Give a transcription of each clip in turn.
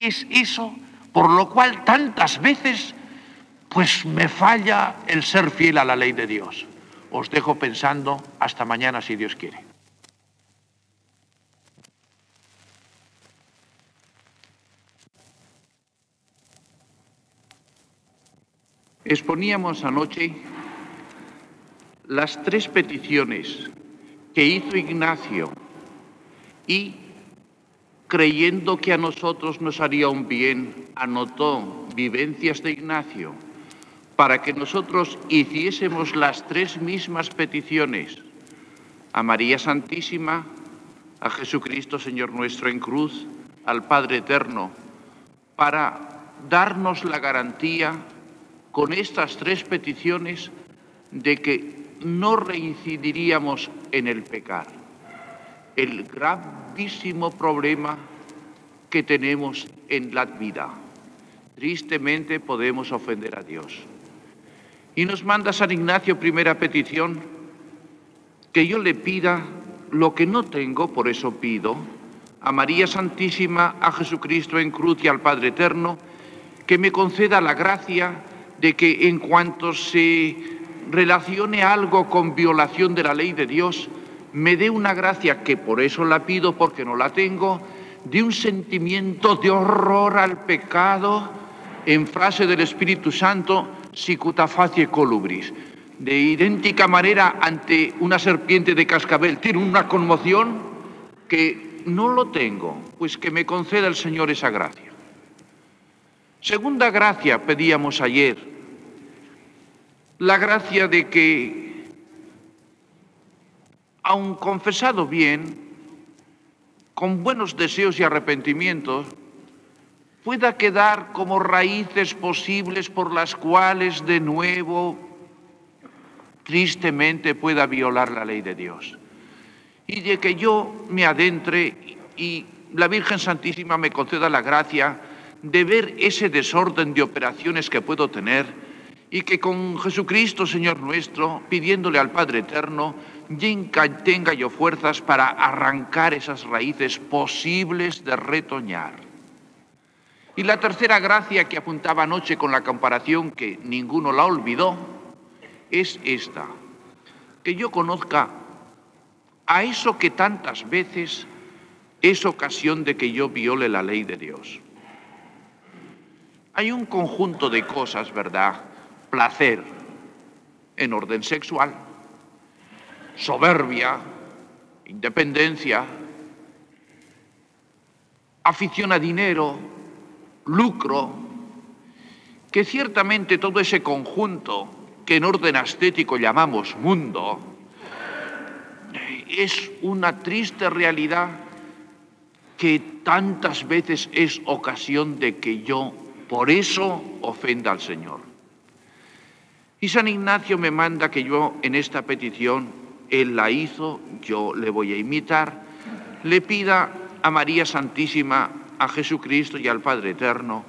Es eso por lo cual tantas veces pues me falla el ser fiel a la ley de Dios. Os dejo pensando hasta mañana si Dios quiere. Exponíamos anoche las tres peticiones que hizo Ignacio y creyendo que a nosotros nos haría un bien, anotó vivencias de Ignacio para que nosotros hiciésemos las tres mismas peticiones a María Santísima, a Jesucristo Señor nuestro en cruz, al Padre Eterno, para darnos la garantía con estas tres peticiones de que no reincidiríamos en el pecar. El gravísimo problema que tenemos en la vida. Tristemente podemos ofender a Dios. Y nos manda San Ignacio primera petición, que yo le pida lo que no tengo, por eso pido, a María Santísima, a Jesucristo en cruz y al Padre Eterno, que me conceda la gracia de que en cuanto se relacione algo con violación de la ley de Dios, me dé una gracia que por eso la pido porque no la tengo, de un sentimiento de horror al pecado, en frase del Espíritu Santo, sicuta facie colubris. De idéntica manera, ante una serpiente de cascabel, tiene una conmoción que no lo tengo, pues que me conceda el Señor esa gracia. Segunda gracia pedíamos ayer, la gracia de que, aun confesado bien, con buenos deseos y arrepentimientos, pueda quedar como raíces posibles por las cuales de nuevo tristemente pueda violar la ley de Dios. Y de que yo me adentre y la Virgen Santísima me conceda la gracia de ver ese desorden de operaciones que puedo tener y que con Jesucristo, Señor nuestro, pidiéndole al Padre Eterno, tenga yo fuerzas para arrancar esas raíces posibles de retoñar. Y la tercera gracia que apuntaba anoche con la comparación que ninguno la olvidó es esta, que yo conozca a eso que tantas veces es ocasión de que yo viole la ley de Dios. Hay un conjunto de cosas, ¿verdad? Placer en orden sexual, soberbia, independencia, afición a dinero, lucro, que ciertamente todo ese conjunto que en orden estético llamamos mundo, es una triste realidad que tantas veces es ocasión de que yo por eso ofenda al Señor. Y San Ignacio me manda que yo en esta petición, él la hizo, yo le voy a imitar, le pida a María Santísima, a Jesucristo y al Padre Eterno,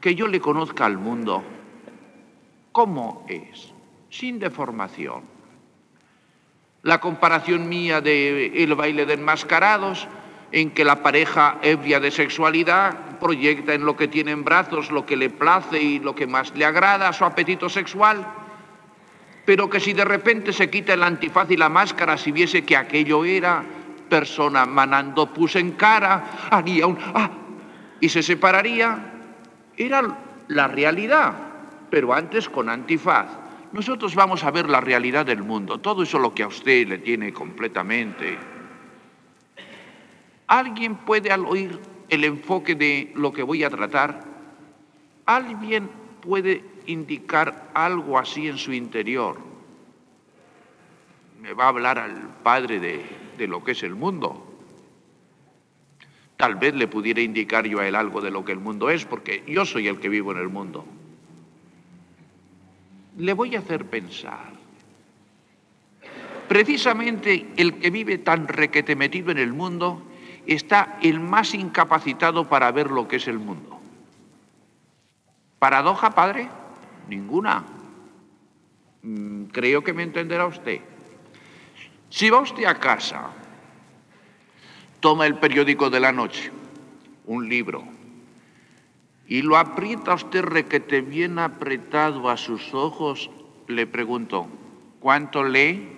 que yo le conozca al mundo. Como es, sin deformación. La comparación mía del el baile de enmascarados, en que la pareja ebria de sexualidad proyecta en lo que tiene en brazos lo que le place y lo que más le agrada a su apetito sexual, pero que si de repente se quita el antifaz y la máscara, si viese que aquello era persona manando pus en cara, haría un ah y se separaría, era la realidad, pero antes con antifaz. Nosotros vamos a ver la realidad del mundo, todo eso lo que a usted le tiene completamente. ¿Alguien puede al oír el enfoque de lo que voy a tratar, alguien puede indicar algo así en su interior? Me va a hablar al Padre de, lo que es el mundo. Tal vez le pudiera indicar yo a él algo de lo que el mundo es, porque yo soy el que vivo en el mundo. Le voy a hacer pensar. Precisamente el que vive tan requete metido en el mundo está el más incapacitado para ver lo que es el mundo. ¿Paradoja, padre? Ninguna. Mm, creo que me entenderá usted. Si va usted a casa, toma el periódico de la noche, un libro, y lo aprieta usted requete bien apretado a sus ojos, le pregunto, ¿cuánto lee?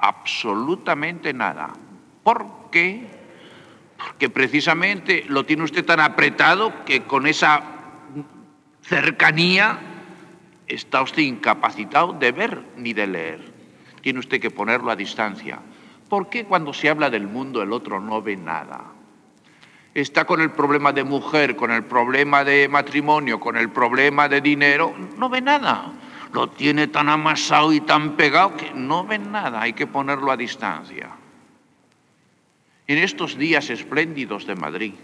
Absolutamente nada. ¿Por qué? Porque precisamente lo tiene usted tan apretado que con esa cercanía está usted incapacitado de ver ni de leer. Tiene usted que ponerlo a distancia. ¿Por qué cuando se habla del mundo el otro no ve nada? Está con el problema de mujer, con el problema de matrimonio, con el problema de dinero, no ve nada. Lo tiene tan amasado y tan pegado que no ve nada, hay que ponerlo a distancia. En estos días espléndidos de Madrid,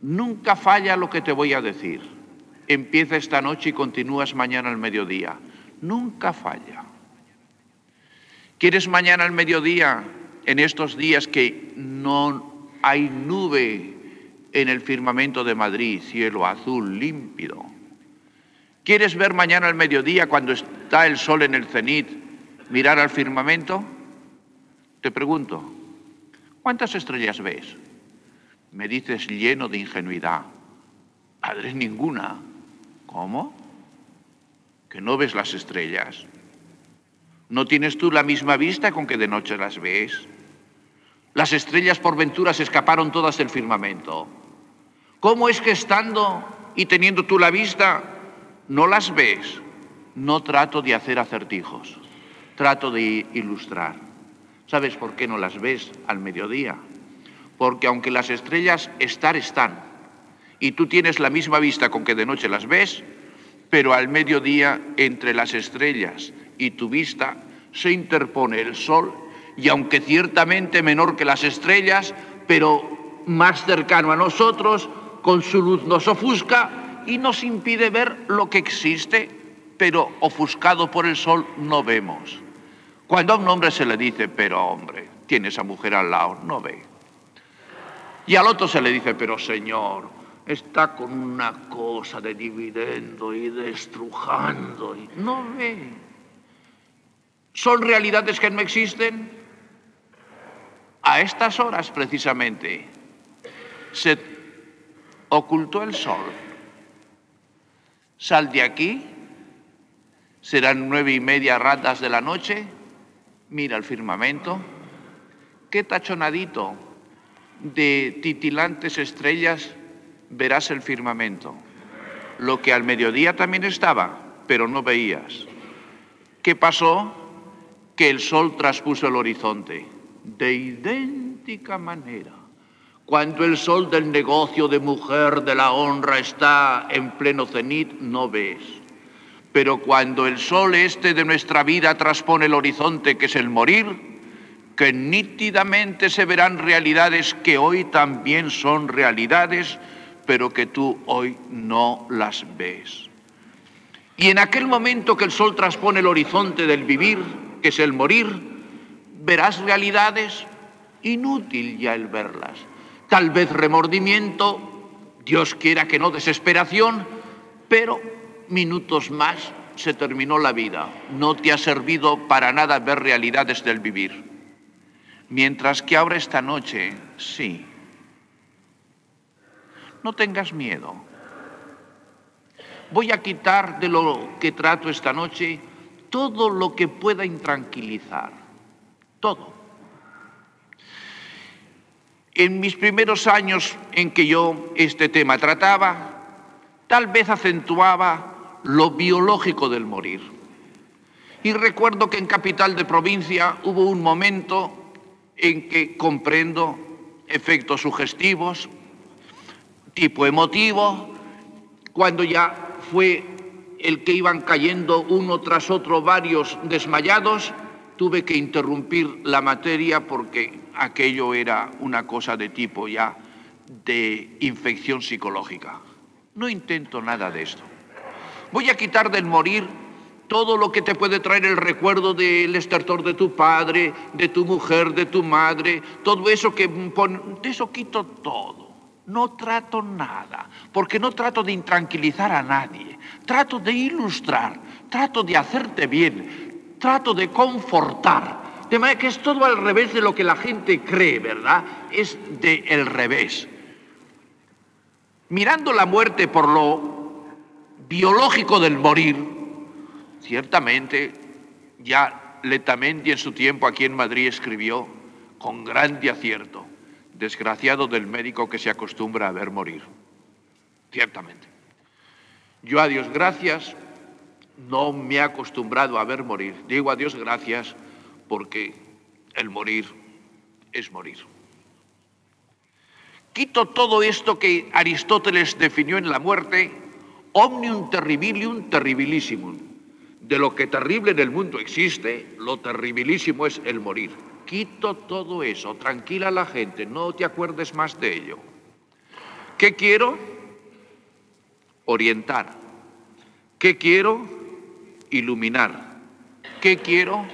nunca falla lo que te voy a decir. Empieza esta noche y continúas mañana al mediodía. Nunca falla. ¿Quieres mañana al mediodía, en estos días que no hay nube en el firmamento de Madrid, cielo azul límpido? ¿Quieres ver mañana al mediodía, cuando está el sol en el cenit, mirar al firmamento? Te pregunto, ¿cuántas estrellas ves? Me dices lleno de ingenuidad. Padre, ninguna. ¿Cómo? ¿Que no ves las estrellas? ¿No tienes tú la misma vista con que de noche las ves? Las estrellas por ventura se escaparon todas del firmamento. ¿Cómo es que estando y teniendo tú la vista, no las ves? No trato de hacer acertijos, trato de ilustrar. ¿Sabes por qué no las ves al mediodía? Porque aunque las estrellas estar están, y tú tienes la misma vista con que de noche las ves, pero al mediodía entre las estrellas y tu vista se interpone el sol y aunque ciertamente menor que las estrellas, pero más cercano a nosotros, con su luz nos ofusca y nos impide ver lo que existe, pero ofuscado por el sol no vemos. Cuando a un hombre se le dice, pero hombre, tiene esa mujer al lado, no ve. Y al otro se le dice, pero señor, está con una cosa de dividendo y destrujando y no ve. ¿Son realidades que no existen? A estas horas precisamente se ocultó el sol. Sal de aquí, serán nueve y media ratas de la noche, mira el firmamento, qué tachonadito de titilantes estrellas verás el firmamento, lo que al mediodía también estaba, pero no veías. ¿Qué pasó? Que el sol traspuso el horizonte de idéntica manera. Cuando el sol del negocio de mujer de la honra está en pleno cenit, no ves. Pero cuando el sol este de nuestra vida transpone el horizonte, que es el morir, que nítidamente se verán realidades que hoy también son realidades, pero que tú hoy no las ves. Y en aquel momento que el sol transpone el horizonte del vivir, que es el morir, verás realidades inútil ya el verlas. Tal vez remordimiento, Dios quiera que no desesperación, pero minutos más se terminó la vida. No te ha servido para nada ver realidades del vivir. Mientras que ahora esta noche, sí, no tengas miedo. Voy a quitar de lo que trato esta noche todo lo que pueda intranquilizar. Todo. En mis primeros años en que yo este tema trataba, tal vez acentuaba lo biológico del morir. Y recuerdo que en Capital de Provincia hubo un momento en que comprendo efectos sugestivos, tipo emotivo, cuando ya fue el que iban cayendo uno tras otro varios desmayados, tuve que interrumpir la materia porque aquello era una cosa de tipo ya de infección psicológica. No intento nada de esto. Voy a quitar del morir todo lo que te puede traer el recuerdo del estertor de tu padre, de tu mujer, de tu madre, todo eso que pone, de eso quito todo. No trato nada, porque no trato de intranquilizar a nadie, trato de ilustrar, trato de hacerte bien, trato de confortar. De manera que es todo al revés de lo que la gente cree, ¿verdad? Es de el revés. Mirando la muerte por lo biológico del morir, ciertamente ya Letamendi en su tiempo aquí en Madrid escribió con grande acierto, desgraciado del médico que se acostumbra a ver morir. Ciertamente. Yo a Dios gracias no me he acostumbrado a ver morir. Digo a Dios gracias porque el morir es morir. Quito todo esto que Aristóteles definió en la muerte, omnium terribilium terribilissimum. De lo que terrible en el mundo existe, lo terribilísimo es el morir. Quito todo eso, tranquila la gente, no te acuerdes más de ello. ¿Qué quiero? Orientar. ¿Qué quiero? Iluminar. ¿Qué quiero?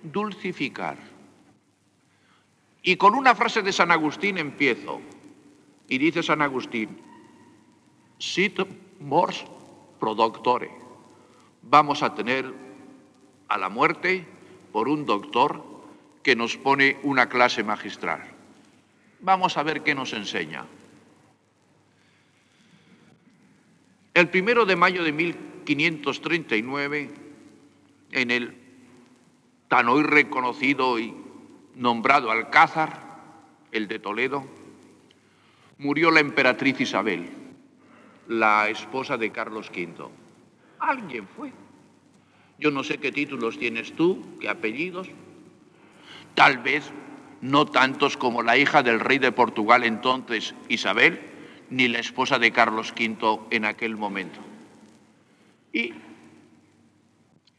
Dulcificar. Y con una frase de San Agustín empiezo. Y dice San Agustín, sit mors pro doctore. Vamos a tener a la muerte por un doctor que nos pone una clase magistral. Vamos a ver qué nos enseña. El primero de mayo de 1539, en el tan hoy reconocido y nombrado Alcázar, el de Toledo, murió la emperatriz Isabel, la esposa de Carlos V. Alguien fue. Yo no sé qué títulos tienes tú, qué apellidos. Tal vez no tantos como la hija del rey de Portugal entonces, Isabel, ni la esposa de Carlos V en aquel momento. Y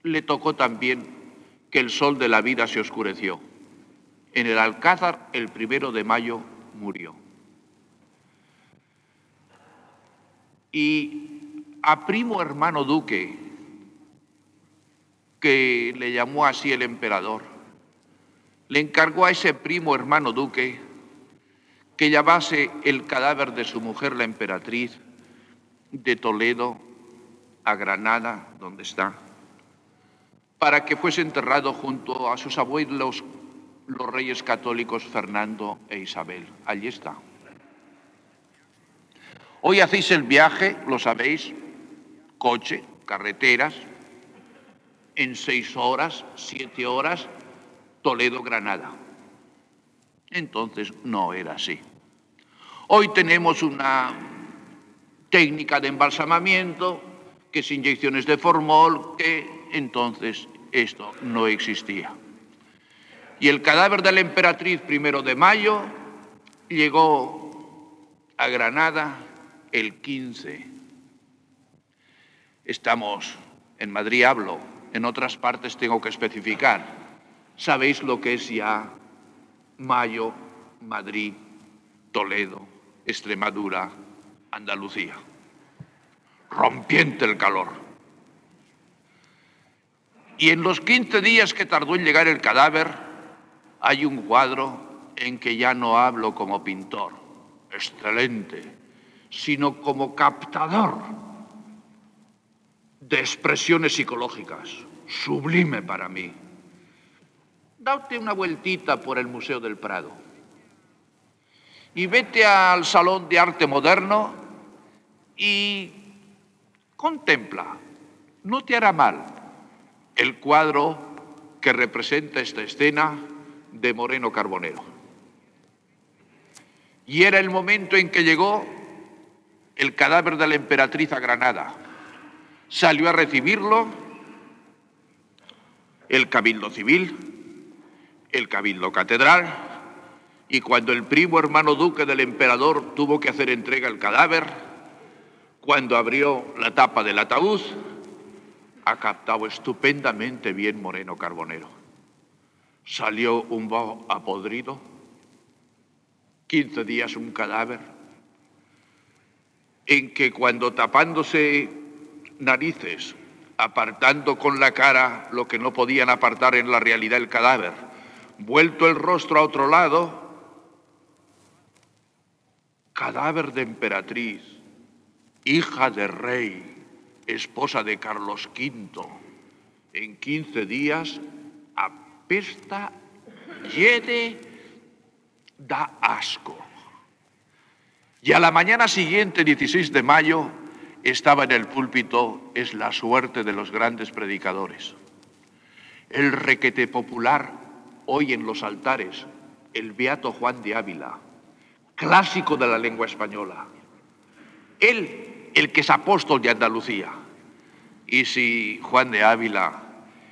le tocó también que el sol de la vida se oscureció. En el Alcázar, el primero de mayo, murió. Y a primo hermano duque, que le llamó así el emperador, le encargó a ese primo hermano duque que llevase el cadáver de su mujer, la emperatriz, de Toledo a Granada, donde está, para que fuese enterrado junto a sus abuelos, los reyes católicos Fernando e Isabel. Allí está. Hoy hacéis el viaje, lo sabéis, coche, carreteras, en seis horas, siete horas, Toledo-Granada. Entonces no era así. Hoy tenemos una técnica de embalsamamiento, que es inyecciones de formol, que entonces esto no existía. Y el cadáver de la emperatriz primero de mayo llegó a Granada el 15. Estamos en Madrid, hablo, en otras partes tengo que especificar. Sabéis lo que es ya Mayo, Madrid, Toledo, Extremadura, Andalucía. Rompiente el calor. Y en los 15 días que tardó en llegar el cadáver, hay un cuadro en que ya no hablo como pintor. Excelente sino como captador de expresiones psicológicas. Sublime para mí. Date una vueltita por el Museo del Prado y vete al Salón de Arte Moderno y contempla, no te hará mal, el cuadro que representa esta escena de Moreno Carbonero. Y era el momento en que llegó el cadáver de la emperatriz a Granada. Salió a recibirlo el cabildo civil, el cabildo catedral, y cuando el primo hermano duque del emperador tuvo que hacer entrega al cadáver, cuando abrió la tapa del ataúd, ha captado estupendamente bien Moreno Carbonero. Salió un vaho apodrido, 15 días un cadáver, en que cuando tapándose narices, apartando con la cara lo que no podían apartar en la realidad el cadáver, vuelto el rostro a otro lado, cadáver de emperatriz, hija de rey, esposa de Carlos V, en 15 días apesta, hiede, da asco. Y a la mañana siguiente, 16 de mayo, estaba en el púlpito, es la suerte de los grandes predicadores. El requete popular, hoy en los altares, el beato Juan de Ávila, clásico de la lengua española. Él, el que es apóstol de Andalucía. Y si Juan de Ávila,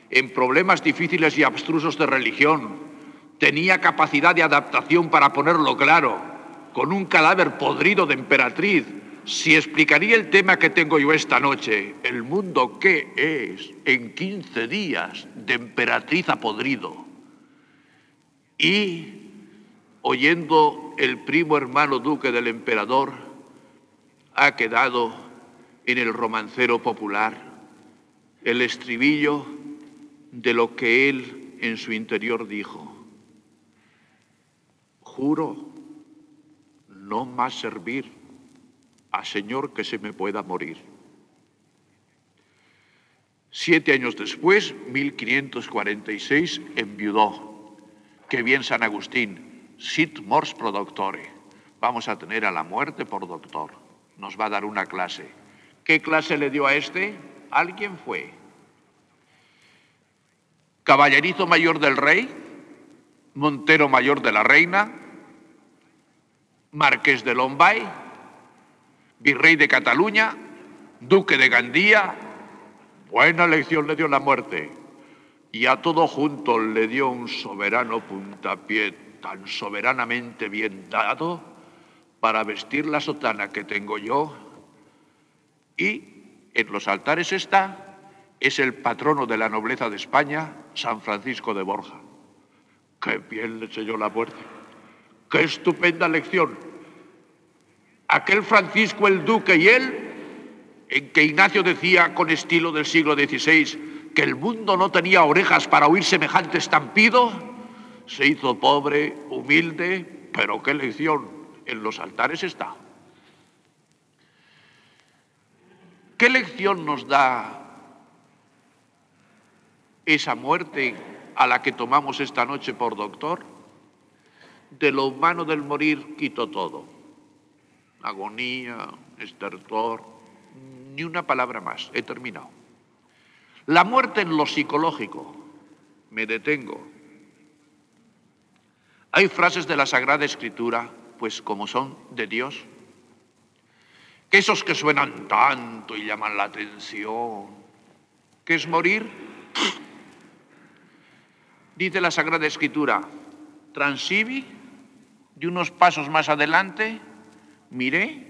en problemas difíciles y abstrusos de religión, tenía capacidad de adaptación para ponerlo claro, con un cadáver podrido de emperatriz, si explicaría el tema que tengo yo esta noche, el mundo qué es en 15 días de emperatriz a podrido. Y oyendo el primo hermano duque del emperador, ha quedado en el romancero popular el estribillo de lo que él en su interior dijo. Juro no más servir a Señor que se me pueda morir. Siete años después, 1546, enviudó. Qué bien San Agustín, sit mors pro doctore. Vamos a tener a la muerte por doctor. Nos va a dar una clase. ¿Qué clase le dio a este? Alguien fue. Caballerizo mayor del rey, Montero mayor de la reina, Marqués de Lombay, virrey de Cataluña, duque de Gandía. Buena lección le dio la muerte. Y a todo junto le dio un soberano puntapié tan soberanamente bien dado para vestir la sotana que tengo yo. Y en los altares está, es el patrono de la nobleza de España, San Francisco de Borja. Qué bien le selló la muerte. Qué estupenda lección aquel Francisco el Duque y él, en que Ignacio decía con estilo del siglo XVI que el mundo no tenía orejas para oír semejante estampido, se hizo pobre, humilde, pero qué lección, en los altares está. ¿Qué lección nos da esa muerte a la que tomamos esta noche por doctor? De lo humano del morir quito todo agonía, estertor, ni una palabra más. He terminado. La muerte en lo psicológico. Me detengo. Hay frases de la Sagrada Escritura, pues como son de Dios, que esos que suenan tanto y llaman la atención, que es morir, dice la Sagrada Escritura, transivi, de unos pasos más adelante, miré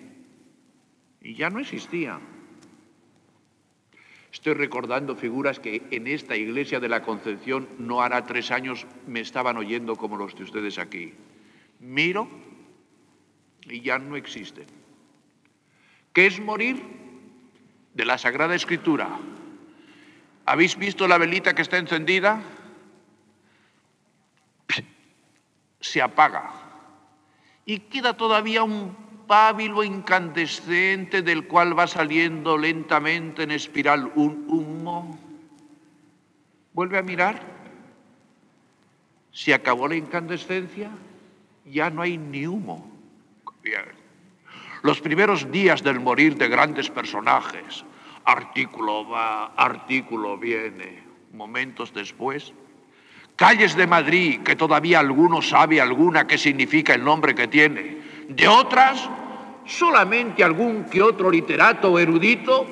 y ya no existía. Estoy recordando figuras que en esta iglesia de la Concepción no hará tres años me estaban oyendo como los de ustedes aquí. Miro y ya no existen. ¿Qué es morir? De la Sagrada Escritura. ¿Habéis visto la velita que está encendida? Se apaga. Y queda todavía un pábilo incandescente del cual va saliendo lentamente en espiral un humo. Vuelve a mirar. Se acabó la incandescencia, ya no hay ni humo. Los primeros días del morir de grandes personajes, artículo va, artículo viene, momentos después, calles de Madrid, que todavía alguno sabe alguna qué significa el nombre que tiene, de otras solamente algún que otro literato o erudito,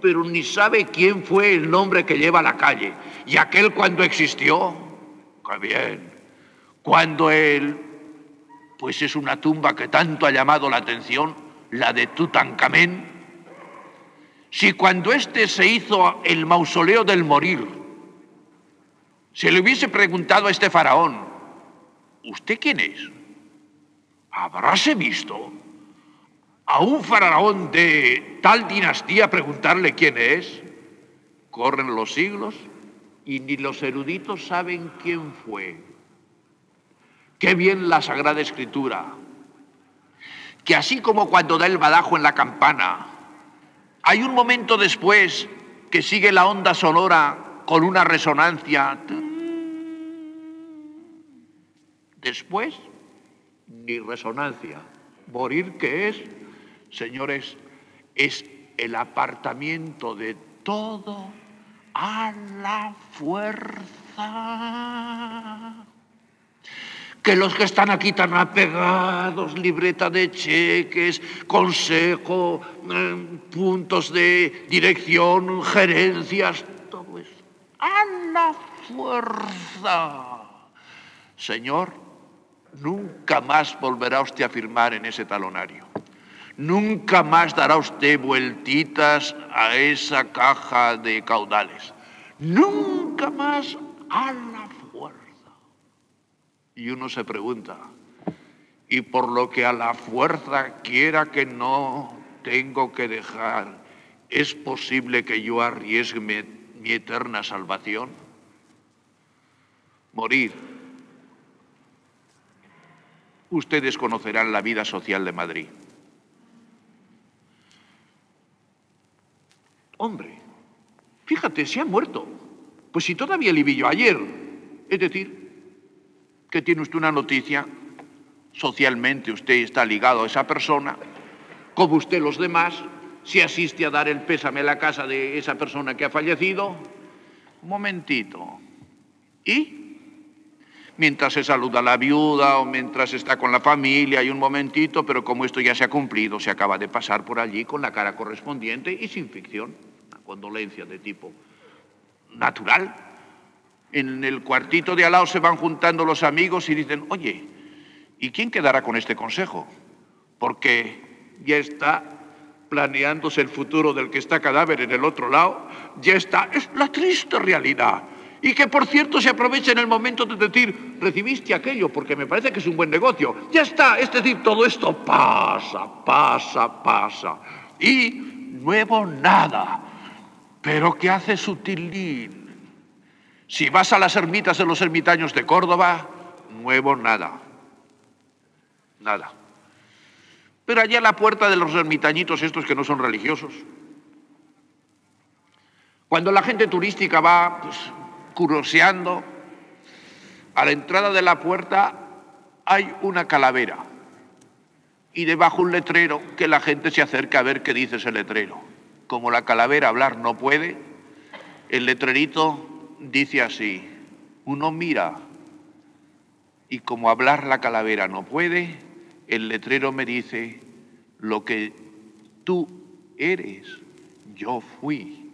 pero ni sabe quién fue el nombre que lleva la calle. Y aquel cuando existió, qué bien, cuando él, pues es una tumba que tanto ha llamado la atención, la de Tutankamén. Si cuando éste se hizo el mausoleo del morir, se le hubiese preguntado a este faraón, ¿usted quién es? ¿Habráse visto? A un faraón de tal dinastía preguntarle quién es. Corren los siglos y ni los eruditos saben quién fue. Qué bien la Sagrada Escritura, que así como cuando da el badajo en la campana, hay un momento después que sigue la onda sonora con una resonancia. Después, ni resonancia ¿Morir qué es? Señores, es el apartamiento de todo a la fuerza. Que los que están aquí tan apegados, libreta de cheques, consejo, eh, puntos de dirección, gerencias, todo eso, a la fuerza. Señor, nunca más volverá usted a firmar en ese talonario. Nunca más dará usted vueltitas a esa caja de caudales. Nunca más a la fuerza. Y uno se pregunta, y por lo que a la fuerza quiera que no tengo que dejar, ¿es posible que yo arriesgue mi, eterna salvación? Morir. Ustedes conocerán la vida social de Madrid. Hombre, fíjate, se ha muerto. Pues si todavía le vi yo ayer. Es decir, que tiene usted una noticia, socialmente usted está ligado a esa persona, como usted los demás, si asiste a dar el pésame a la casa de esa persona que ha fallecido. Un momentito. ¿Y? Mientras se saluda la viuda o mientras está con la familia, hay un momentito, pero como esto ya se ha cumplido, se acaba de pasar por allí con la cara correspondiente y sin ficción condolencia de tipo natural. En el cuartito de al lado se van juntando los amigos y dicen, oye, ¿y quién quedará con este consejo? Porque ya está planeándose el futuro del que está cadáver en el otro lado, ya está, es la triste realidad. Y que por cierto se aprovecha en el momento de decir, recibiste aquello porque me parece que es un buen negocio. Ya está, es decir, todo esto pasa, pasa, pasa. Y nuevo nada. Pero ¿qué hace Sutilín? Si vas a las ermitas de los ermitaños de Córdoba, nuevo nada. Nada. Pero allá a la puerta de los ermitañitos estos que no son religiosos, cuando la gente turística va pues, curioseando, a la entrada de la puerta hay una calavera y debajo un letrero que la gente se acerca a ver qué dice ese letrero. Como la calavera hablar no puede, el letrerito dice así, uno mira y como hablar la calavera no puede, el letrero me dice, lo que tú eres, yo fui,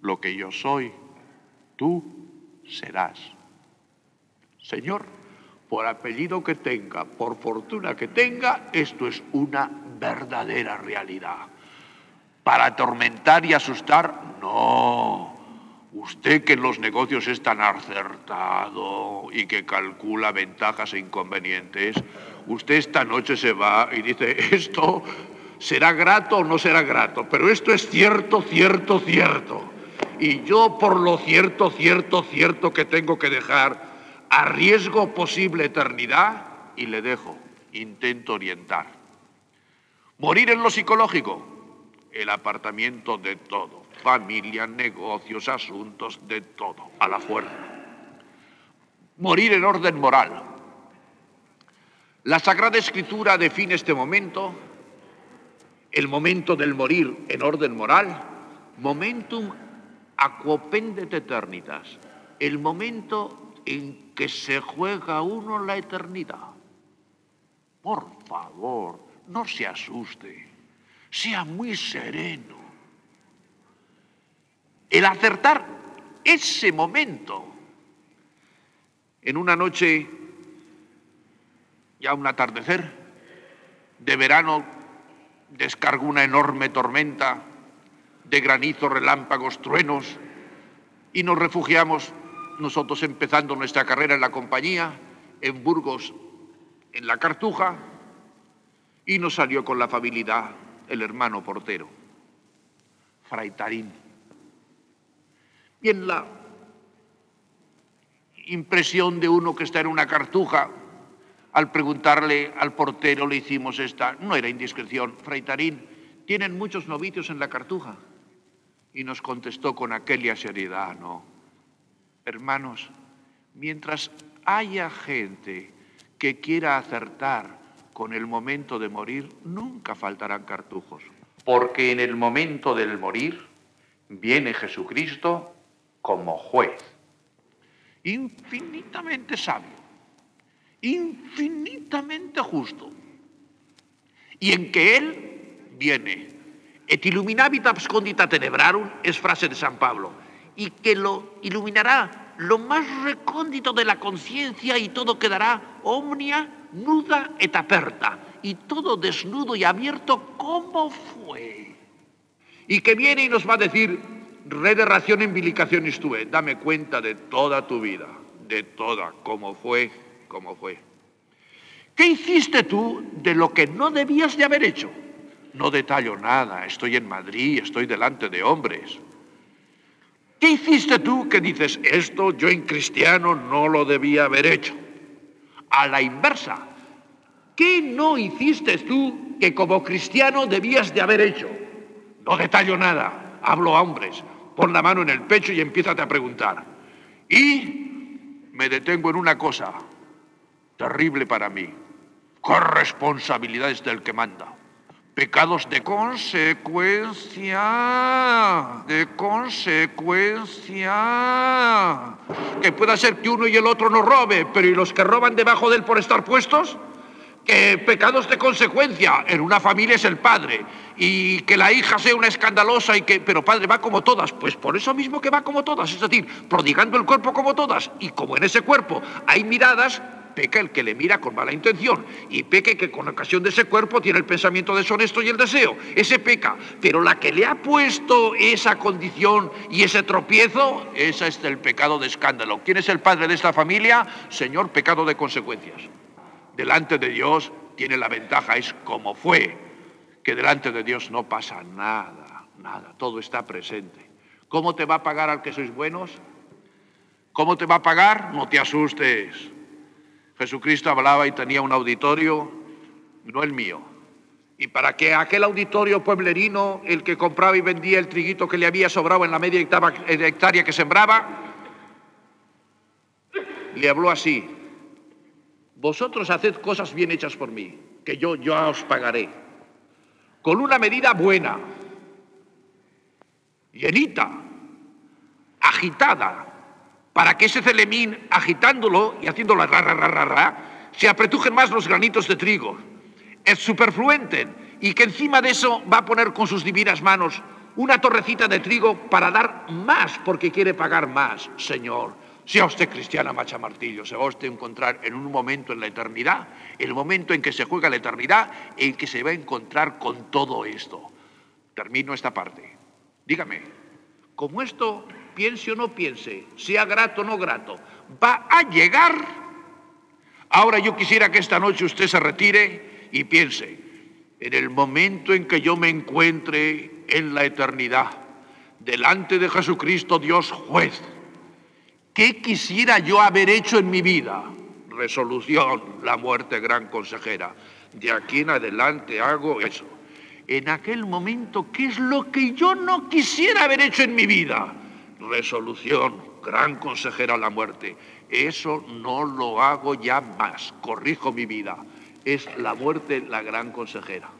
lo que yo soy, tú serás. Señor, por apellido que tenga, por fortuna que tenga, esto es una verdadera realidad. ¿Para atormentar y asustar? No. Usted que en los negocios es tan acertado y que calcula ventajas e inconvenientes, usted esta noche se va y dice, esto será grato o no será grato, pero esto es cierto, cierto, cierto. Y yo por lo cierto, cierto, cierto que tengo que dejar, arriesgo posible eternidad y le dejo, intento orientar. Morir en lo psicológico, el apartamiento de todo, familia, negocios, asuntos, de todo, a la fuerza. Morir en orden moral. La Sagrada Escritura define este momento, el momento del morir en orden moral, momentum aquopendet eternitas, el momento en que se juega uno la eternidad. Por favor, no se asuste sea muy sereno. El acertar ese momento en una noche, ya un atardecer, de verano, descargó una enorme tormenta de granizo, relámpagos, truenos, y nos refugiamos, nosotros empezando nuestra carrera en la compañía, en Burgos, en la Cartuja, y nos salió con la afabilidad el hermano portero, Fray Tarín. Bien, la impresión de uno que está en una cartuja, al preguntarle al portero le hicimos esta, no era indiscreción, Fray Tarín, ¿tienen muchos novicios en la cartuja? Y nos contestó con aquella seriedad, no. Hermanos, mientras haya gente que quiera acertar con el momento de morir nunca faltarán cartujos, porque en el momento del morir viene Jesucristo como juez, infinitamente sabio, infinitamente justo, y en que Él viene. Et illuminabit abscondita tenebrarum es frase de San Pablo, y que lo iluminará lo más recóndito de la conciencia y todo quedará omnia nuda et aperta, y todo desnudo y abierto como fue. Y que viene y nos va a decir, Red de ración en estuve, dame cuenta de toda tu vida, de toda, cómo fue, cómo fue. ¿Qué hiciste tú de lo que no debías de haber hecho? No detallo nada, estoy en Madrid, estoy delante de hombres. ¿Qué hiciste tú que dices, esto yo en cristiano no lo debía haber hecho? A la inversa, ¿qué no hiciste tú que como cristiano debías de haber hecho? No detallo nada, hablo a hombres pon la mano en el pecho y empiézate a preguntar. Y me detengo en una cosa terrible para mí. ¿Qué responsabilidades del que manda? Pecados de consecuencia, de consecuencia. Que pueda ser que uno y el otro no robe, pero ¿y los que roban debajo de él por estar puestos? que pecados de consecuencia. En una familia es el padre. Y que la hija sea una escandalosa y que pero padre va como todas. Pues por eso mismo que va como todas. Es decir prodigando el cuerpo como todas. Y como en ese cuerpo hay miradas peca el que le mira con mala intención y peque que con ocasión de ese cuerpo tiene el pensamiento deshonesto y el deseo ese peca pero la que le ha puesto esa condición y ese tropiezo esa es el pecado de escándalo quién es el padre de esta familia señor pecado de consecuencias delante de Dios tiene la ventaja, es como fue, que delante de Dios no pasa nada, nada, todo está presente. ¿Cómo te va a pagar al que sois buenos? ¿Cómo te va a pagar? No te asustes. Jesucristo hablaba y tenía un auditorio, no el mío. Y para que aquel auditorio pueblerino, el que compraba y vendía el triguito que le había sobrado en la media hectárea que sembraba, le habló así, vosotros haced cosas bien hechas por mí, que yo, yo os pagaré. Con una medida buena, llenita, agitada, para que ese celemín, agitándolo y haciéndolo ra, ra, ra, ra, se apretujen más los granitos de trigo, es superfluente, y que encima de eso va a poner con sus divinas manos una torrecita de trigo para dar más, porque quiere pagar más, Señor. Sea usted cristiana, Macha Martillo, se va a usted encontrar en un momento en la eternidad, el momento en que se juega la eternidad, en que se va a encontrar con todo esto. Termino esta parte. Dígame, como esto, piense o no piense, sea grato o no grato, va a llegar. Ahora yo quisiera que esta noche usted se retire y piense, en el momento en que yo me encuentre en la eternidad, delante de Jesucristo Dios juez, ¿Qué quisiera yo haber hecho en mi vida? Resolución, la muerte gran consejera. De aquí en adelante hago eso. En aquel momento, ¿qué es lo que yo no quisiera haber hecho en mi vida? Resolución, gran consejera la muerte. Eso no lo hago ya más. Corrijo mi vida. Es la muerte la gran consejera.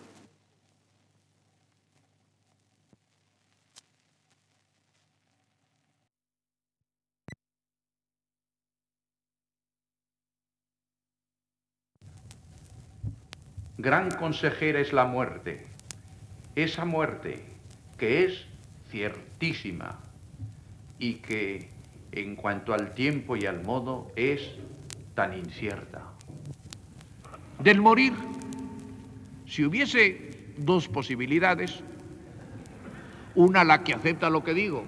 gran consejera es la muerte, esa muerte que es ciertísima y que en cuanto al tiempo y al modo es tan incierta. Del morir, si hubiese dos posibilidades, una la que acepta lo que digo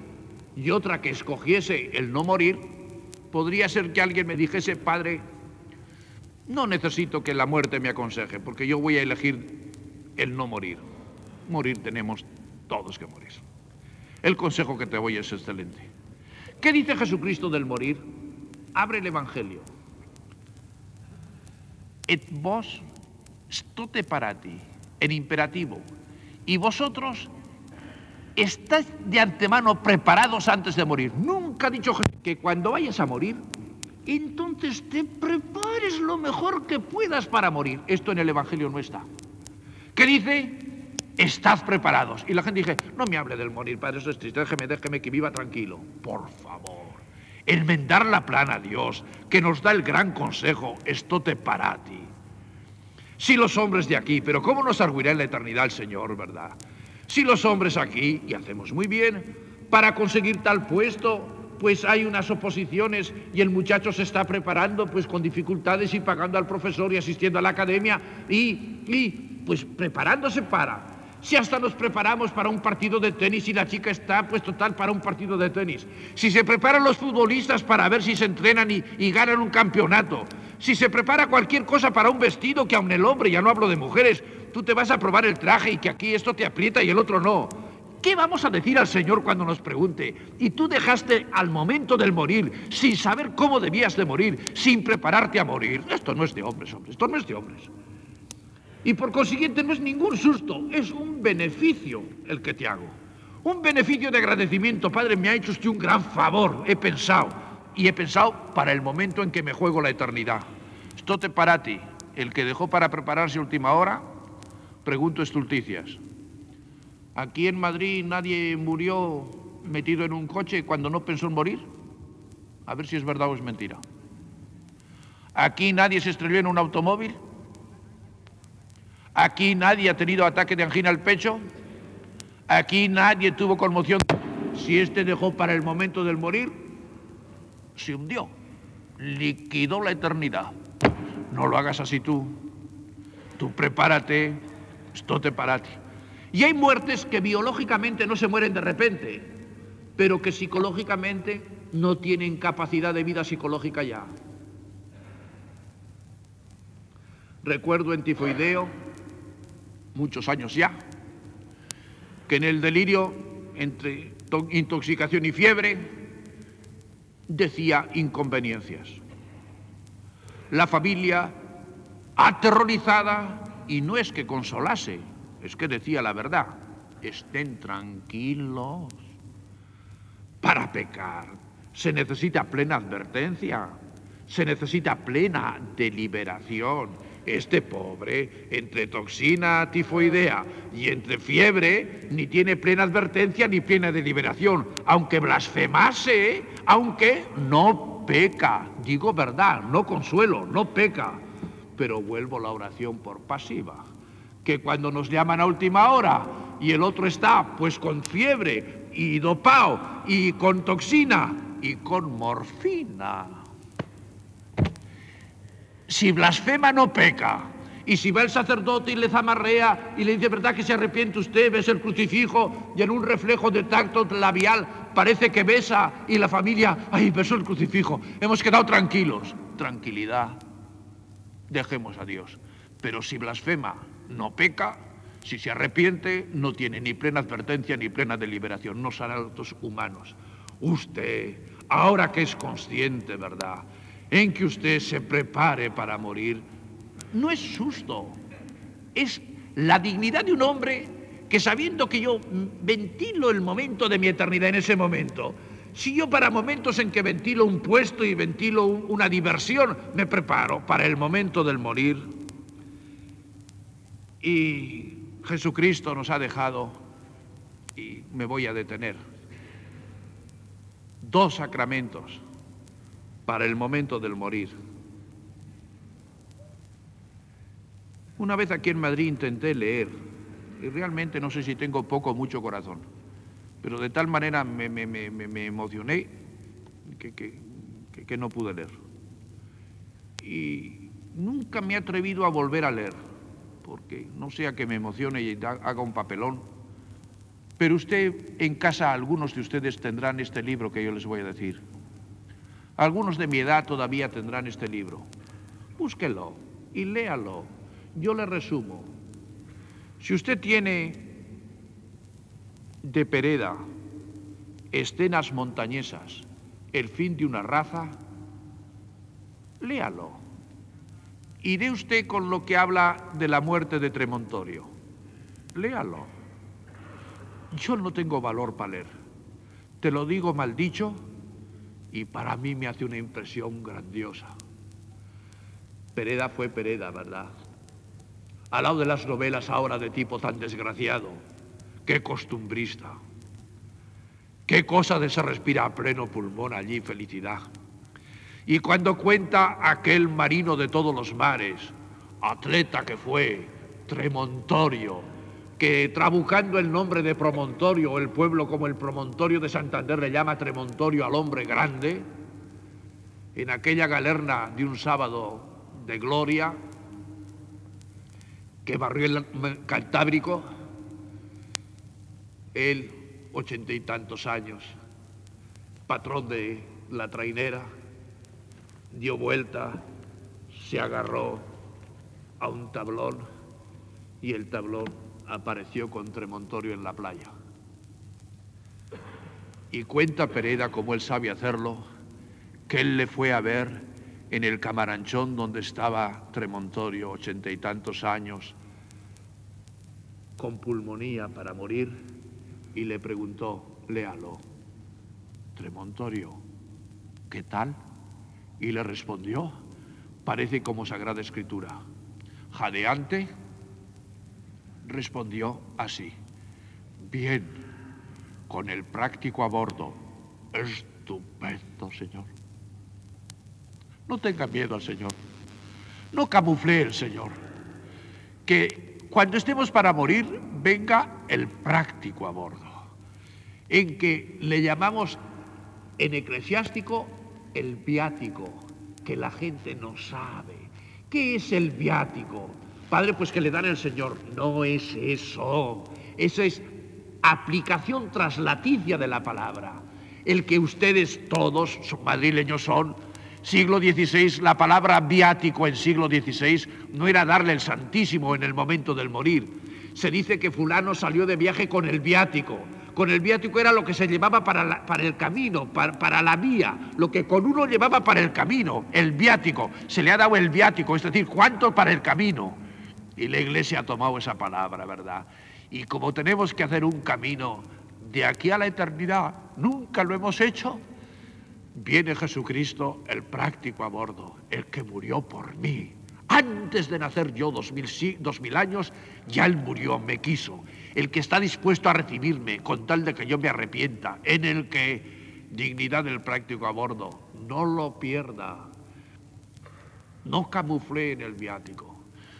y otra que escogiese el no morir, podría ser que alguien me dijese, padre, no necesito que la muerte me aconseje, porque yo voy a elegir el no morir. Morir tenemos todos que morir. El consejo que te voy es excelente. ¿Qué dice Jesucristo del morir? Abre el Evangelio. Et vos stote ti, en imperativo. Y vosotros estáis de antemano preparados antes de morir. Nunca ha dicho que cuando vayas a morir entonces te prepares lo mejor que puedas para morir. Esto en el Evangelio no está. ¿Qué dice? Estad preparados. Y la gente dice, no me hable del morir, Padre, eso es triste, déjeme, déjeme que viva tranquilo. Por favor, enmendar la plana a Dios, que nos da el gran consejo, esto te para ti. Si los hombres de aquí, pero ¿cómo nos arguirá en la eternidad el Señor, verdad? Si los hombres aquí, y hacemos muy bien, para conseguir tal puesto, pues hay unas oposiciones y el muchacho se está preparando pues con dificultades y pagando al profesor y asistiendo a la academia y, y pues preparándose para. Si hasta nos preparamos para un partido de tenis y la chica está pues total para un partido de tenis. Si se preparan los futbolistas para ver si se entrenan y, ganan un campeonato. Si se prepara cualquier cosa para un vestido que aun el hombre, ya no hablo de mujeres, tú te vas a probar el traje y que aquí esto te aprieta y el otro no. ¿Qué vamos a decir al Señor cuando nos pregunte? Y tú dejaste al momento del morir, sin saber cómo debías de morir, sin prepararte a morir. Esto no es de hombres, hombres, esto no es de hombres. Y por consiguiente no es ningún susto, es un beneficio el que te hago. Un beneficio de agradecimiento. Padre, me ha hecho usted un gran favor, he pensado. Y he pensado para el momento en que me juego la eternidad. Esto te para ti. El que dejó para prepararse última hora, pregunto estulticias. Aquí en Madrid nadie murió metido en un coche cuando no pensó en morir. A ver si es verdad o es mentira. Aquí nadie se estrelló en un automóvil. Aquí nadie ha tenido ataque de angina al pecho. Aquí nadie tuvo conmoción. Si este dejó para el momento del morir, se hundió. Liquidó la eternidad. No lo hagas así tú. Tú prepárate. Esto te para ti. Y hay muertes que biológicamente no se mueren de repente, pero que psicológicamente no tienen capacidad de vida psicológica ya. Recuerdo en tifoideo, muchos años ya, que en el delirio entre intoxicación y fiebre decía inconveniencias. La familia aterrorizada y no es que consolase, es que decía la verdad. Estén tranquilos. Para pecar se necesita plena advertencia, se necesita plena deliberación. Este pobre, entre toxina tifoidea y entre fiebre, ni tiene plena advertencia ni plena deliberación. Aunque blasfemase, aunque no peca. Digo verdad, no consuelo, no peca. Pero vuelvo la oración por pasiva que cuando nos llaman a última hora y el otro está pues con fiebre y dopao y con toxina y con morfina. Si blasfema no peca. Y si va el sacerdote y le zamarrea y le dice, ¿verdad que se arrepiente usted? Ves el crucifijo y en un reflejo de tacto labial parece que besa y la familia, ay, besó el crucifijo. Hemos quedado tranquilos. Tranquilidad. Dejemos a Dios. Pero si blasfema no peca, si se arrepiente, no tiene ni plena advertencia ni plena deliberación, no son actos humanos. Usted, ahora que es consciente, ¿verdad?, en que usted se prepare para morir, no es susto, es la dignidad de un hombre que sabiendo que yo ventilo el momento de mi eternidad en ese momento, si yo para momentos en que ventilo un puesto y ventilo una diversión, me preparo para el momento del morir, y Jesucristo nos ha dejado, y me voy a detener, dos sacramentos para el momento del morir. Una vez aquí en Madrid intenté leer, y realmente no sé si tengo poco o mucho corazón, pero de tal manera me, emocioné que, que no pude leer. Y nunca me he atrevido a volver a leer porque no sea que me emocione y haga un papelón. Pero usted en casa, algunos de ustedes tendrán este libro que yo les voy a decir. Algunos de mi edad todavía tendrán este libro. Búsquelo y léalo. Yo le resumo. Si usted tiene de Pereda escenas montañesas, el fin de una raza, léalo dé usted con lo que habla de la muerte de Tremontorio. Léalo. Yo no tengo valor para leer. Te lo digo mal dicho y para mí me hace una impresión grandiosa. Pereda fue Pereda, ¿verdad? Al lado de las novelas ahora de tipo tan desgraciado, qué costumbrista, qué cosa de se respira a pleno pulmón allí, felicidad. Y cuando cuenta aquel marino de todos los mares, atleta que fue, Tremontorio, que trabucando el nombre de Promontorio, el pueblo como el Promontorio de Santander le llama Tremontorio al hombre grande, en aquella galerna de un sábado de gloria que barrió el Cantábrico, él, ochenta y tantos años, patrón de la trainera, dio vuelta, se agarró a un tablón y el tablón apareció con Tremontorio en la playa. Y cuenta Pereda, como él sabe hacerlo, que él le fue a ver en el camaranchón donde estaba Tremontorio, ochenta y tantos años, con pulmonía para morir, y le preguntó, léalo, Tremontorio, ¿qué tal? Y le respondió, parece como Sagrada Escritura, jadeante, respondió así, bien, con el práctico a bordo, estupendo, Señor. No tenga miedo al Señor, no camufle el Señor, que cuando estemos para morir venga el práctico a bordo, en que le llamamos en eclesiástico el viático, que la gente no sabe. ¿Qué es el viático? Padre, pues que le dan el Señor. No es eso. Eso es aplicación traslaticia de la palabra. El que ustedes todos, madrileños, son, siglo XVI, la palabra viático en siglo XVI no era darle el Santísimo en el momento del morir. Se dice que fulano salió de viaje con el viático con el viático era lo que se llevaba para, para el camino, para, la vía, lo que con uno llevaba para el camino, el viático. Se le ha dado el viático, es decir, ¿cuánto para el camino? Y la iglesia ha tomado esa palabra, ¿verdad? Y como tenemos que hacer un camino de aquí a la eternidad, nunca lo hemos hecho, viene Jesucristo, el práctico a bordo, el que murió por mí. Antes de nacer yo, dos mil, años, ya Él murió, me quiso el que está dispuesto a recibirme con tal de que yo me arrepienta, en el que dignidad del práctico a bordo, no lo pierda, no camufle en el viático.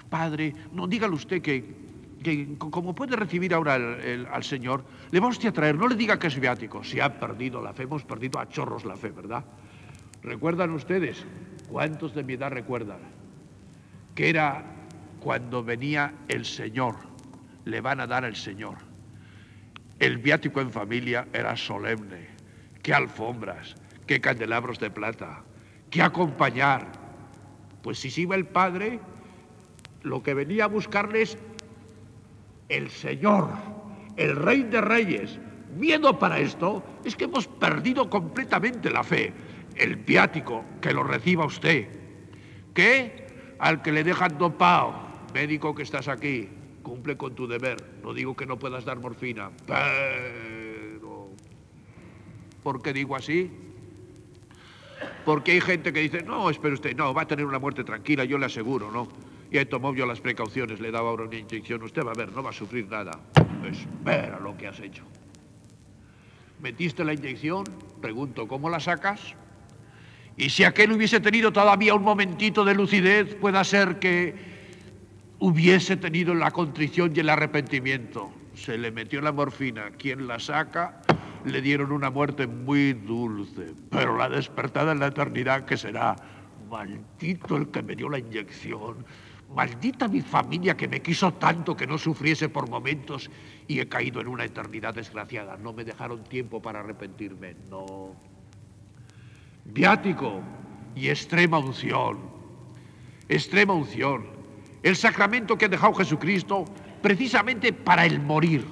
Padre, no dígale usted que, como puede recibir ahora al Señor, le vamos a traer, no le diga que es viático, se ha perdido la fe, hemos perdido a chorros la fe, ¿verdad? ¿Recuerdan ustedes? ¿Cuántos de mi edad recuerdan? Que era cuando venía el Señor le van a dar el Señor. El viático en familia era solemne. Qué alfombras, qué candelabros de plata, qué acompañar. Pues si se iba el Padre, lo que venía a buscarles el Señor, el Rey de Reyes. Miedo para esto es que hemos perdido completamente la fe. El viático, que lo reciba usted. Que al que le dejan dopado, médico que estás aquí, cumple con tu deber. No digo que no puedas dar morfina, pero... ¿Por qué digo así? Porque hay gente que dice, no, espere usted, no, va a tener una muerte tranquila, yo le aseguro, ¿no? Y ahí tomó yo las precauciones, le daba ahora una inyección, usted va a ver, no va a sufrir nada. Espera lo que has hecho. Metiste la inyección, pregunto, ¿cómo la sacas? Y si aquel hubiese tenido todavía un momentito de lucidez, pueda ser que hubiese tenido la contrición y el arrepentimiento. Se le metió la morfina. Quien la saca, le dieron una muerte muy dulce. Pero la despertada en la eternidad, que será? Maldito el que me dio la inyección. Maldita mi familia que me quiso tanto que no sufriese por momentos y he caído en una eternidad desgraciada. No me dejaron tiempo para arrepentirme. No. Viático y extrema unción. Extrema unción el sacramento que ha dejado Jesucristo precisamente para el morir,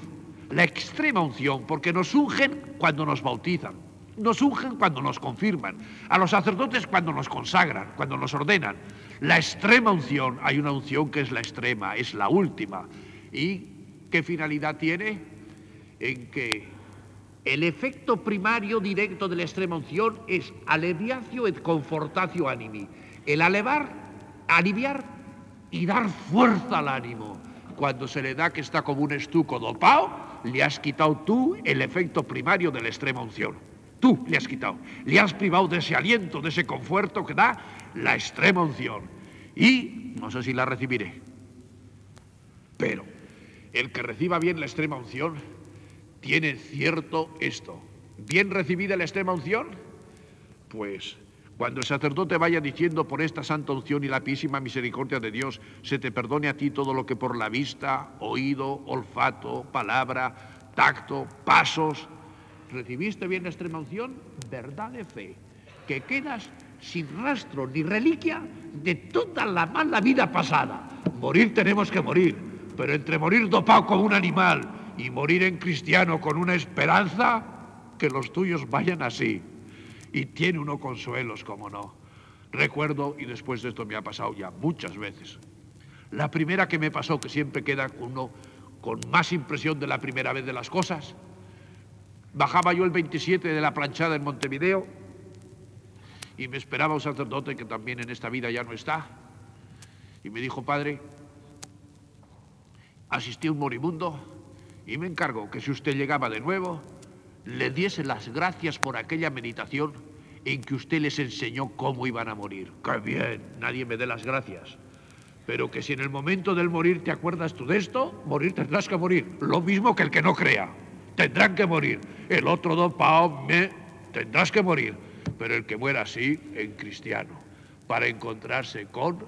la extrema unción, porque nos ungen cuando nos bautizan, nos ungen cuando nos confirman, a los sacerdotes cuando nos consagran, cuando nos ordenan. La extrema unción, hay una unción que es la extrema, es la última. ¿Y qué finalidad tiene? En que El efecto primario directo de la extrema unción es alleviatio et confortatio animi. El alevar, aliviar y dar fuerza al ánimo. Cuando se le da que está como un estuco dopado, le has quitado tú el efecto primario de la extrema unción. Tú le has quitado. Le has privado de ese aliento, de ese conforto que da la extrema unción. Y no sé si la recibiré. Pero el que reciba bien la extrema unción tiene cierto esto. Bien recibida la extrema unción, pues cuando el sacerdote vaya diciendo por esta santa unción y la písima misericordia de Dios, se te perdone a ti todo lo que por la vista, oído, olfato, palabra, tacto, pasos, recibiste bien la extrema unción, verdad de fe, que quedas sin rastro ni reliquia de toda la mala vida pasada. Morir tenemos que morir, pero entre morir dopado como un animal y morir en cristiano con una esperanza, que los tuyos vayan así. Y tiene uno consuelos, como no. Recuerdo, y después de esto me ha pasado ya muchas veces, la primera que me pasó, que siempre queda uno con más impresión de la primera vez de las cosas, bajaba yo el 27 de la planchada en Montevideo y me esperaba un sacerdote que también en esta vida ya no está. Y me dijo, padre, asistí a un moribundo y me encargo que si usted llegaba de nuevo, le diese las gracias por aquella meditación en que usted les enseñó cómo iban a morir. ¡Qué bien! Nadie me dé las gracias. Pero que si en el momento del morir te acuerdas tú de esto, morir tendrás que morir. Lo mismo que el que no crea. Tendrán que morir. El otro dopao me tendrás que morir. Pero el que muera así, en cristiano, para encontrarse con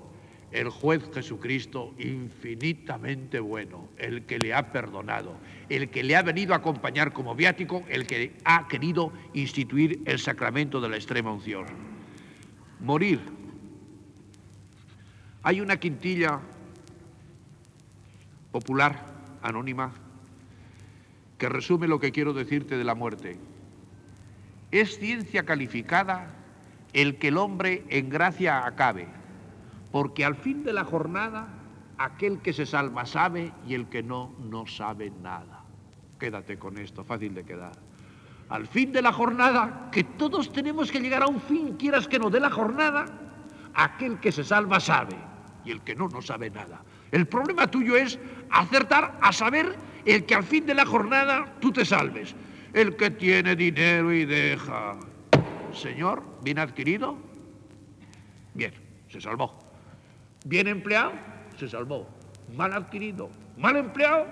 el juez Jesucristo infinitamente bueno, el que le ha perdonado, el que le ha venido a acompañar como viático, el que ha querido instituir el sacramento de la extrema unción. Morir. Hay una quintilla popular, anónima, que resume lo que quiero decirte de la muerte. Es ciencia calificada el que el hombre en gracia acabe porque al fin de la jornada aquel que se salva sabe y el que no, no sabe nada. Quédate con esto, fácil de quedar. Al fin de la jornada, que todos tenemos que llegar a un fin, quieras que no, de la jornada, aquel que se salva sabe y el que no, no sabe nada. El problema tuyo es acertar a saber el que al fin de la jornada tú te salves. El que tiene dinero y deja. Señor, bien adquirido. Bien, se salvó. Bien empleado, se salvó. Mal adquirido, mal empleado,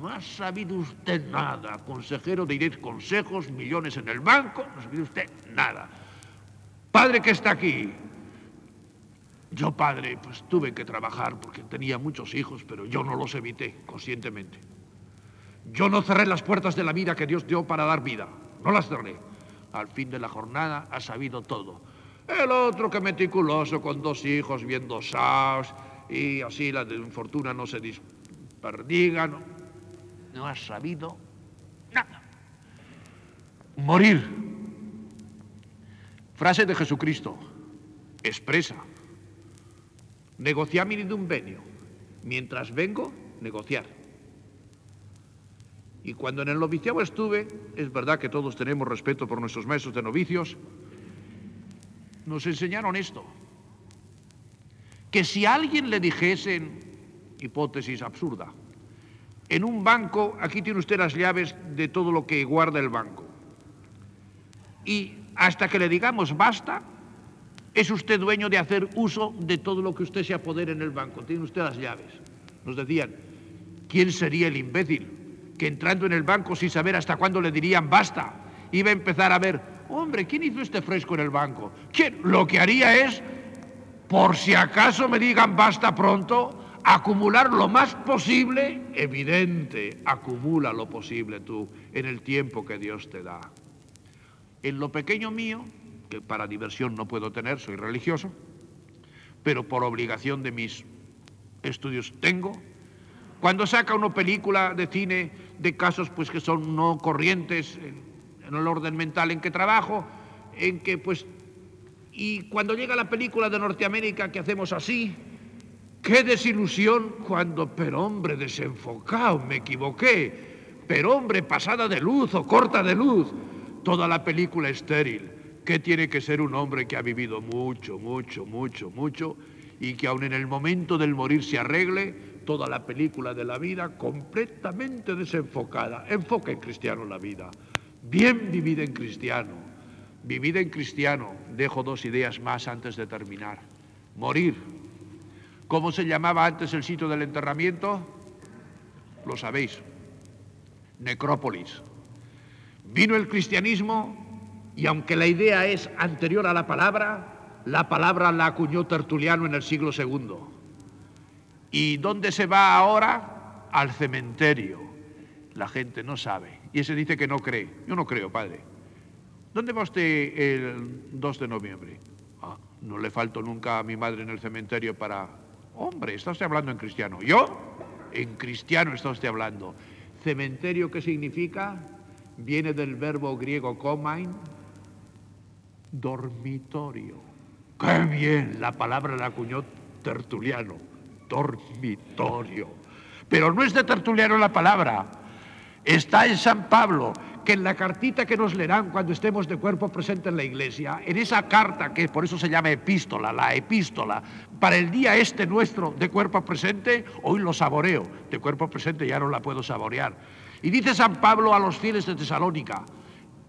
no ha sabido usted nada. Consejero de ir consejos, millones en el banco, no ha sabido usted nada. Padre que está aquí. Yo, padre, pues tuve que trabajar porque tenía muchos hijos, pero yo no los evité conscientemente. Yo no cerré las puertas de la vida que Dios dio para dar vida. No las cerré. Al fin de la jornada ha sabido todo el otro que meticuloso con dos hijos viendo saos y así la fortuna no se desperdiga. No, no ha sabido nada. Morir. Frase de Jesucristo. Expresa. Negociamini un venio. Mientras vengo, negociar. Y cuando en el noviciado estuve, es verdad que todos tenemos respeto por nuestros maestros de novicios, nos enseñaron esto. Que si a alguien le dijesen, hipótesis absurda, en un banco, aquí tiene usted las llaves de todo lo que guarda el banco. Y hasta que le digamos basta, es usted dueño de hacer uso de todo lo que usted se apodere en el banco. Tiene usted las llaves. Nos decían, ¿quién sería el imbécil que entrando en el banco sin saber hasta cuándo le dirían basta, iba a empezar a ver Hombre, ¿quién hizo este fresco en el banco? ¿Quién? Lo que haría es, por si acaso me digan basta pronto, acumular lo más posible, evidente, acumula lo posible tú en el tiempo que Dios te da. En lo pequeño mío, que para diversión no puedo tener, soy religioso, pero por obligación de mis estudios tengo. Cuando saca una película de cine de casos pues que son no corrientes, en el orden mental en que trabajo, en que pues... Y cuando llega la película de Norteamérica que hacemos así, qué desilusión cuando, pero hombre, desenfocado, me equivoqué. pero hombre, pasada de luz o corta de luz, toda la película estéril. ¿Qué tiene que ser un hombre que ha vivido mucho, mucho, mucho, mucho y que aun en el momento del morir se arregle toda la película de la vida completamente desenfocada? Enfoque en cristiano la vida. Bien vivida en cristiano. Vivida en cristiano. Dejo dos ideas más antes de terminar. Morir. ¿Cómo se llamaba antes el sitio del enterramiento? Lo sabéis. Necrópolis. Vino el cristianismo y aunque la idea es anterior a la palabra, la palabra la acuñó Tertuliano en el siglo II. ¿Y dónde se va ahora? Al cementerio. La gente no sabe. Y ese dice que no cree. Yo no creo, padre. ¿Dónde va usted el 2 de noviembre? Ah, no le falto nunca a mi madre en el cementerio para... Hombre, está usted hablando en cristiano. ¿Yo? En cristiano está usted hablando. Cementerio, ¿qué significa? Viene del verbo griego komain, dormitorio. ¡Qué bien! La palabra la acuñó Tertuliano, dormitorio. Pero no es de Tertuliano la palabra, está en San Pablo, que en la cartita que nos leerán cuando estemos de cuerpo presente en la iglesia, en esa carta que por eso se llama epístola, la epístola, para el día este nuestro de cuerpo presente, hoy lo saboreo, de cuerpo presente ya no la puedo saborear. Y dice San Pablo a los fieles de Tesalónica,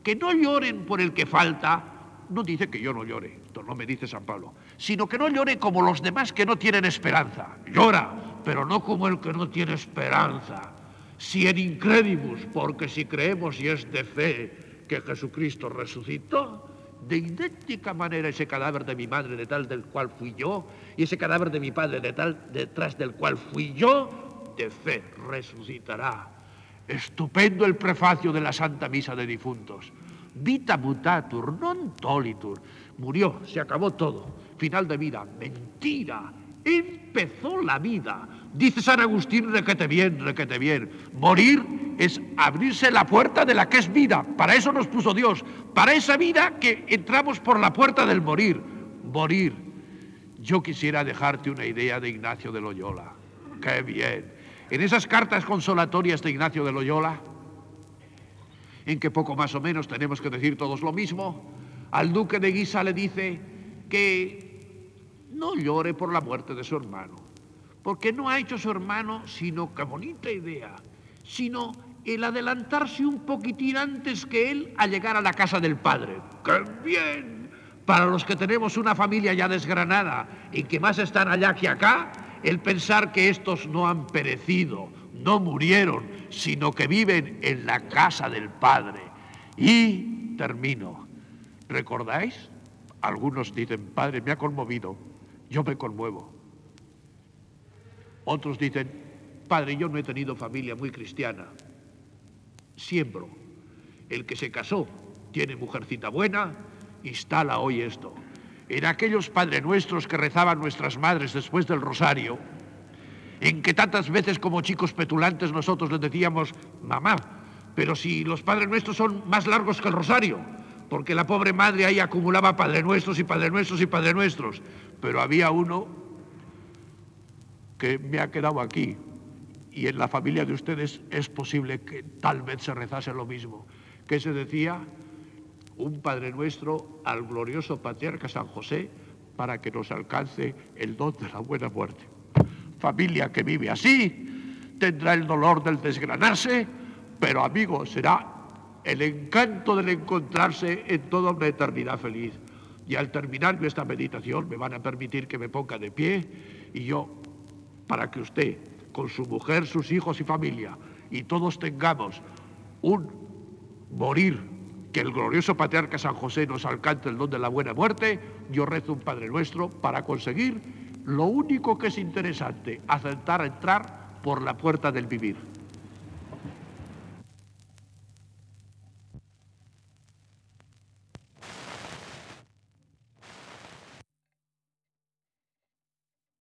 que no lloren por el que falta, no dice que yo no llore, esto no me dice San Pablo, sino que no llore como los demás que no tienen esperanza. Llora, pero no como el que no tiene esperanza si en incredibus, porque si creemos y es de fe que Jesucristo resucitó, de idéntica manera ese cadáver de mi madre de tal del cual fui yo, y ese cadáver de mi padre de tal detrás del cual fui yo, de fe resucitará. Estupendo el prefacio de la Santa Misa de Difuntos. Vita mutatur, non tolitur. Murió, se acabó todo. Final de vida. Mentira. Empezó la vida Dice San Agustín, requete bien, requete bien. Morir es abrirse la puerta de la que es vida. Para eso nos puso Dios. Para esa vida que entramos por la puerta del morir. Morir. Yo quisiera dejarte una idea de Ignacio de Loyola. Qué bien. En esas cartas consolatorias de Ignacio de Loyola, en que poco más o menos tenemos que decir todos lo mismo, al duque de Guisa le dice que no llore por la muerte de su hermano porque no ha hecho su hermano, sino, qué bonita idea, sino el adelantarse un poquitín antes que él a llegar a la casa del padre. ¡Qué bien! Para los que tenemos una familia ya desgranada y que más están allá que acá, el pensar que estos no han perecido, no murieron, sino que viven en la casa del Padre. Y termino. ¿Recordáis? Algunos dicen, Padre, me ha conmovido. Yo me conmuevo. Otros dicen, padre, yo no he tenido familia muy cristiana. Siembro. El que se casó tiene mujercita buena, instala hoy esto. En aquellos Padre Nuestros que rezaban nuestras madres después del rosario, en que tantas veces como chicos petulantes nosotros les decíamos, mamá, pero si los Padres Nuestros son más largos que el rosario, porque la pobre madre ahí acumulaba Padre Nuestros y Padre Nuestros y Padre Nuestros, pero había uno que me ha quedado aquí y en la familia de ustedes es posible que tal vez se rezase lo mismo, que se decía un Padre Nuestro al glorioso patriarca San José para que nos alcance el don de la buena muerte. Familia que vive así tendrá el dolor del desgranarse, pero amigo, será el encanto del encontrarse en toda una eternidad feliz. Y al terminar esta meditación me van a permitir que me ponga de pie y yo para que usted, con su mujer, sus hijos y familia, y todos tengamos un morir, que el glorioso patriarca San José nos alcance el don de la buena muerte, yo rezo un Padre Nuestro para conseguir lo único que es interesante, aceptar entrar por la puerta del vivir.